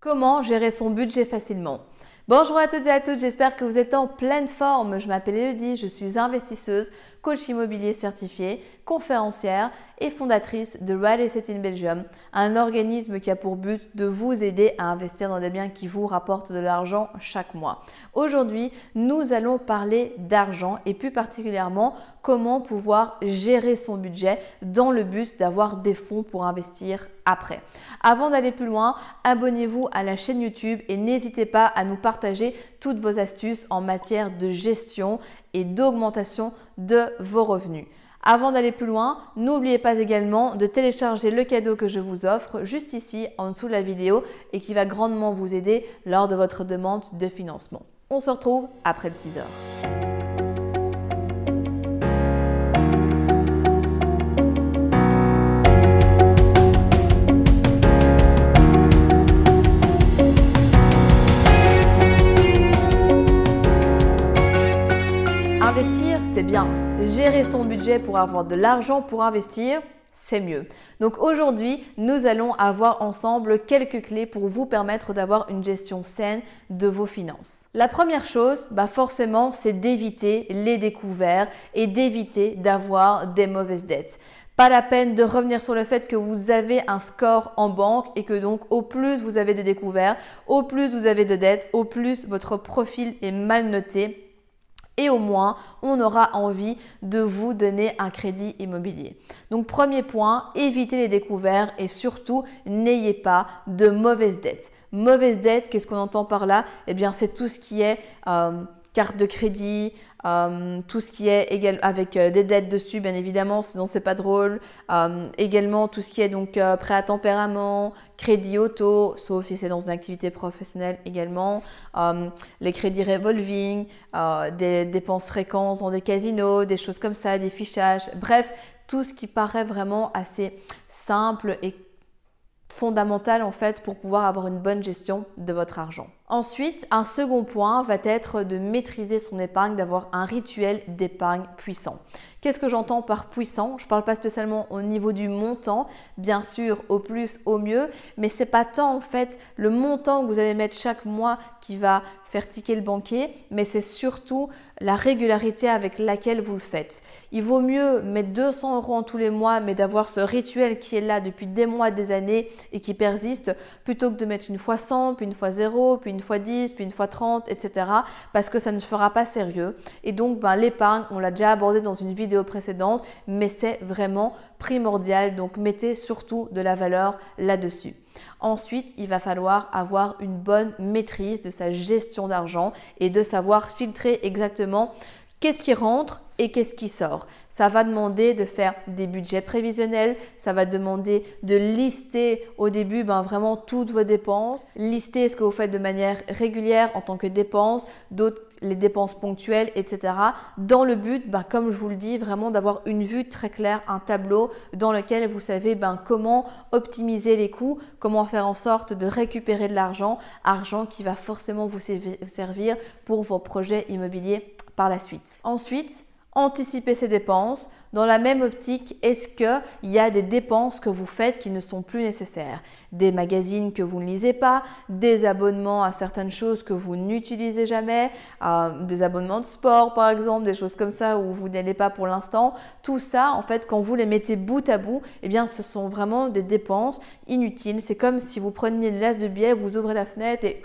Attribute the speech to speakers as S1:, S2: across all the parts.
S1: Comment gérer son budget facilement Bonjour à toutes et à toutes, j'espère que vous êtes en pleine forme. Je m'appelle Elodie, je suis investisseuse, coach immobilier certifié, conférencière et fondatrice de Real Estate in Belgium, un organisme qui a pour but de vous aider à investir dans des biens qui vous rapportent de l'argent chaque mois. Aujourd'hui, nous allons parler d'argent et plus particulièrement comment pouvoir gérer son budget dans le but d'avoir des fonds pour investir après. Avant d'aller plus loin, abonnez-vous à la chaîne YouTube et n'hésitez pas à nous partager toutes vos astuces en matière de gestion et d'augmentation de vos revenus. Avant d'aller plus loin, n'oubliez pas également de télécharger le cadeau que je vous offre juste ici en dessous de la vidéo et qui va grandement vous aider lors de votre demande de financement. On se retrouve après le teaser. Gérer son budget pour avoir de l'argent pour investir, c'est mieux. Donc aujourd'hui, nous allons avoir ensemble quelques clés pour vous permettre d'avoir une gestion saine de vos finances. La première chose, bah forcément, c'est d'éviter les découverts et d'éviter d'avoir des mauvaises dettes. Pas la peine de revenir sur le fait que vous avez un score en banque et que donc au plus vous avez de découverts, au plus vous avez de dettes, au plus votre profil est mal noté et au moins on aura envie de vous donner un crédit immobilier. Donc premier point, évitez les découverts et surtout n'ayez pas de mauvaises dettes. Mauvaise dette, qu'est-ce qu'on entend par là? Eh bien c'est tout ce qui est euh, carte de crédit, euh, tout ce qui est égal, avec euh, des dettes dessus, bien évidemment, sinon c'est pas drôle. Euh, également tout ce qui est donc prêt à tempérament, crédit auto, sauf si c'est dans une activité professionnelle également. les crédits revolving, des dépenses fréquentes dans des casinos, des choses comme ça, des fichages. Bref, tout ce qui paraît vraiment assez simple et fondamental en fait pour pouvoir avoir une bonne gestion de votre argent. Ensuite, un second point va être de maîtriser son épargne, d'avoir un rituel d'épargne puissant. Qu'est-ce que j'entends par puissant? Je ne parle pas spécialement au niveau du montant, bien sûr au plus, au mieux, mais c'est pas tant en fait le montant que vous allez mettre chaque mois qui va faire ticker le banquier, mais c'est surtout la régularité avec laquelle vous le faites. Il vaut mieux mettre 200 euros en tous les mois, mais d'avoir ce rituel qui est là depuis des mois, des années et qui persiste, plutôt que de mettre une fois 100, puis une fois 0, puis une fois 10, puis une fois 30, etc. Parce que ça ne fera pas sérieux. Et donc, ben, l'épargne, on l'a déjà abordé dans une vidéo précédente, mais c'est vraiment primordial. Donc, mettez surtout de la valeur là-dessus. Ensuite, il va falloir avoir une bonne maîtrise de sa gestion d'argent et de savoir filtrer exactement qu'est-ce qui rentre et qu'est-ce qui sort? Ça va demander de faire des budgets prévisionnels, ça va demander de lister au début ben, vraiment toutes vos dépenses, lister ce que vous faites de manière régulière en tant que dépenses, d'autres les dépenses ponctuelles, etc. Dans le but, ben, comme je vous le dis, vraiment d'avoir une vue très claire, un tableau dans lequel vous savez ben, comment optimiser les coûts, comment faire en sorte de récupérer de l'argent, argent qui va forcément vous servir pour vos projets immobiliers par la suite. Ensuite, anticiper ses dépenses. Dans la même optique, est-ce qu'il y a des dépenses que vous faites qui ne sont plus nécessaires? Des magazines que vous ne lisez pas, des abonnements à certaines choses que vous n'utilisez jamais, euh, des abonnements de sport par exemple, des choses comme ça où vous n'allez pas pour l'instant. Tout ça, en fait, quand vous les mettez bout à bout, eh bien, ce sont vraiment des dépenses inutiles. C'est comme si vous preniez une laisse de billets, vous ouvrez la fenêtre et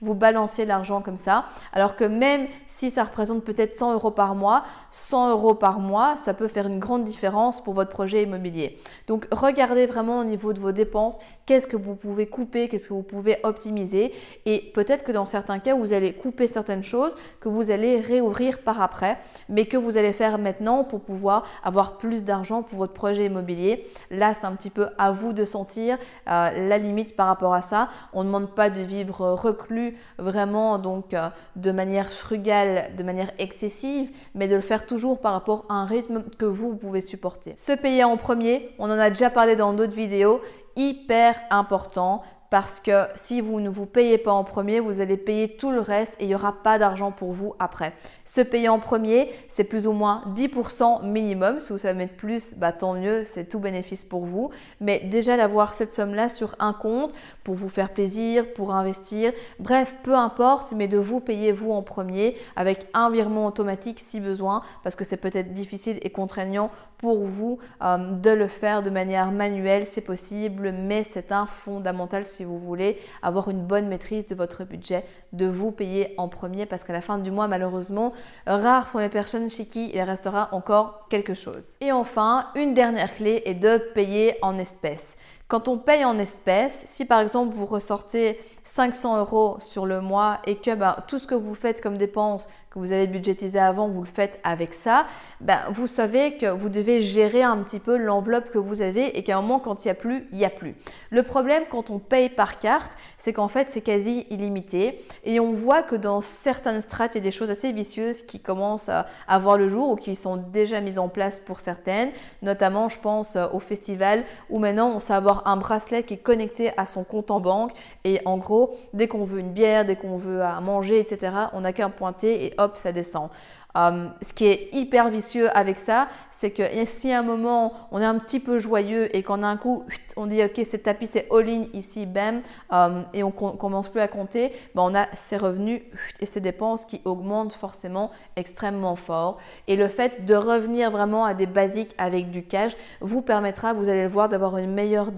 S1: vous balancez l'argent comme ça. Alors que même si ça représente peut-être 100 euros par mois, 100 euros par mois, ça peut faire une grande différence pour votre projet immobilier. Donc regardez vraiment au niveau de vos dépenses, qu'est-ce que vous pouvez couper, qu'est-ce que vous pouvez optimiser. Et peut-être que dans certains cas, vous allez couper certaines choses que vous allez réouvrir par après, mais que vous allez faire maintenant pour pouvoir avoir plus d'argent pour votre projet immobilier. Là, c'est un petit peu à vous de sentir euh, la limite par rapport à ça. On ne demande pas de vivre reclus vraiment donc euh, de manière frugale, de manière excessive, mais de le faire toujours par rapport à un rythme que vous, pouvez supporter. Se payer en premier, on en a déjà parlé dans d'autres vidéos, hyper important parce que si vous ne vous payez pas en premier, vous allez payer tout le reste et il n'y aura pas d'argent pour vous après. Se payer en premier, c'est plus ou moins 10% minimum. Si vous savez mettre plus, bah, tant mieux, c'est tout bénéfice pour vous. Mais déjà d'avoir cette somme-là sur un compte pour vous faire plaisir, pour investir, bref, peu importe, mais de vous payer vous en premier avec un virement automatique si besoin, parce que c'est peut-être difficile et contraignant pour vous euh, de le faire de manière manuelle, c'est possible, mais c'est un fondamental si vous voulez avoir une bonne maîtrise de votre budget, de vous payer en premier, parce qu'à la fin du mois, malheureusement, rares sont les personnes chez qui il restera encore quelque chose. Et enfin, une dernière clé est de payer en espèces. Quand on paye en espèces, si par exemple vous ressortez 500 euros sur le mois et que ben, tout ce que vous faites comme dépenses que vous avez budgétisé avant, vous le faites avec ça, ben, vous savez que vous devez gérer un petit peu l'enveloppe que vous avez et qu'à un moment, quand il n'y a plus, il n'y a plus. Le problème quand on paye par carte, c'est qu'en fait, c'est quasi illimité et on voit que dans certaines strates, il y a des choses assez vicieuses qui commencent à avoir le jour ou qui sont déjà mises en place pour certaines. Notamment, je pense euh, au festival où maintenant, on sait avoir un bracelet qui est connecté à son compte en banque et en gros, dès qu'on veut une bière, dès qu'on veut à manger, etc., on n'a qu'à pointer et hop, ça descend. Euh, ce qui est hyper vicieux avec ça, c'est que si à un moment on est un petit peu joyeux et qu'en un coup on dit ok c'est tapis c'est all-in ici bam euh, et on commence plus à compter, ben on a ces revenus et ces dépenses qui augmentent forcément extrêmement fort. Et le fait de revenir vraiment à des basiques avec du cash vous permettra, vous allez le voir, d'avoir une meilleure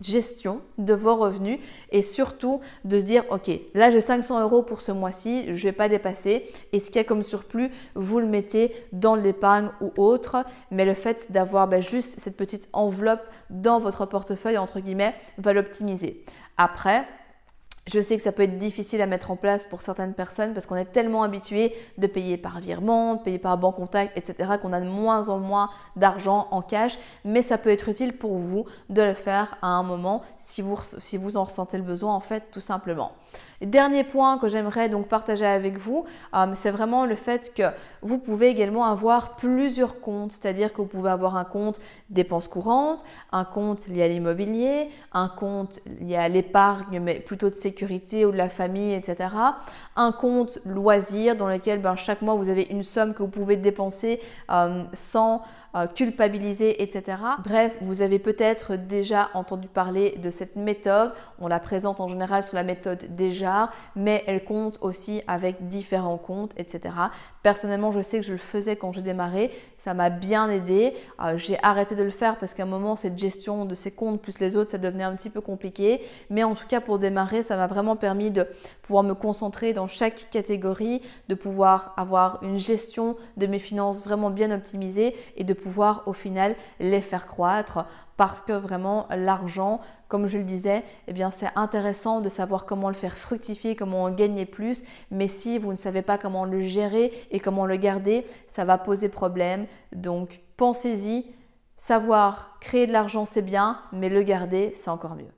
S1: gestion de vos revenus et surtout de se dire ok là j'ai 500 euros pour ce mois-ci je vais pas dépasser. Et ce qu'il y a comme surplus vous le mettez dans l'épargne ou autre. Mais le fait d'avoir ben, juste cette petite enveloppe dans votre portefeuille entre guillemets va l'optimiser. Après je sais que ça peut être difficile à mettre en place pour certaines personnes parce qu'on est tellement habitué de payer par virement, de payer par banque contact, etc., qu'on a de moins en moins d'argent en cash. Mais ça peut être utile pour vous de le faire à un moment si vous, si vous en ressentez le besoin, en fait, tout simplement. Dernier point que j'aimerais donc partager avec vous, euh, c'est vraiment le fait que vous pouvez également avoir plusieurs comptes, c'est-à-dire que vous pouvez avoir un compte dépenses courantes, un compte lié à l'immobilier, un compte lié à l'épargne, mais plutôt de sécurité ou de la famille, etc. Un compte loisir dans lequel ben, chaque mois vous avez une somme que vous pouvez dépenser euh, sans euh, culpabiliser, etc. Bref, vous avez peut-être déjà entendu parler de cette méthode. On la présente en général sous la méthode déjà, mais elle compte aussi avec différents comptes, etc. Personnellement, je sais que je le faisais quand j'ai démarré. Ça m'a bien aidé. Euh, j'ai arrêté de le faire parce qu'à un moment, cette gestion de ces comptes plus les autres, ça devenait un petit peu compliqué. Mais en tout cas, pour démarrer, ça m'a vraiment permis de pouvoir me concentrer dans chaque catégorie, de pouvoir avoir une gestion de mes finances vraiment bien optimisée et de pouvoir au final les faire croître parce que vraiment l'argent, comme je le disais, eh bien c'est intéressant de savoir comment le faire fructifier, comment en gagner plus, mais si vous ne savez pas comment le gérer et comment le garder, ça va poser problème. Donc pensez-y, savoir créer de l'argent c'est bien, mais le garder c'est encore mieux.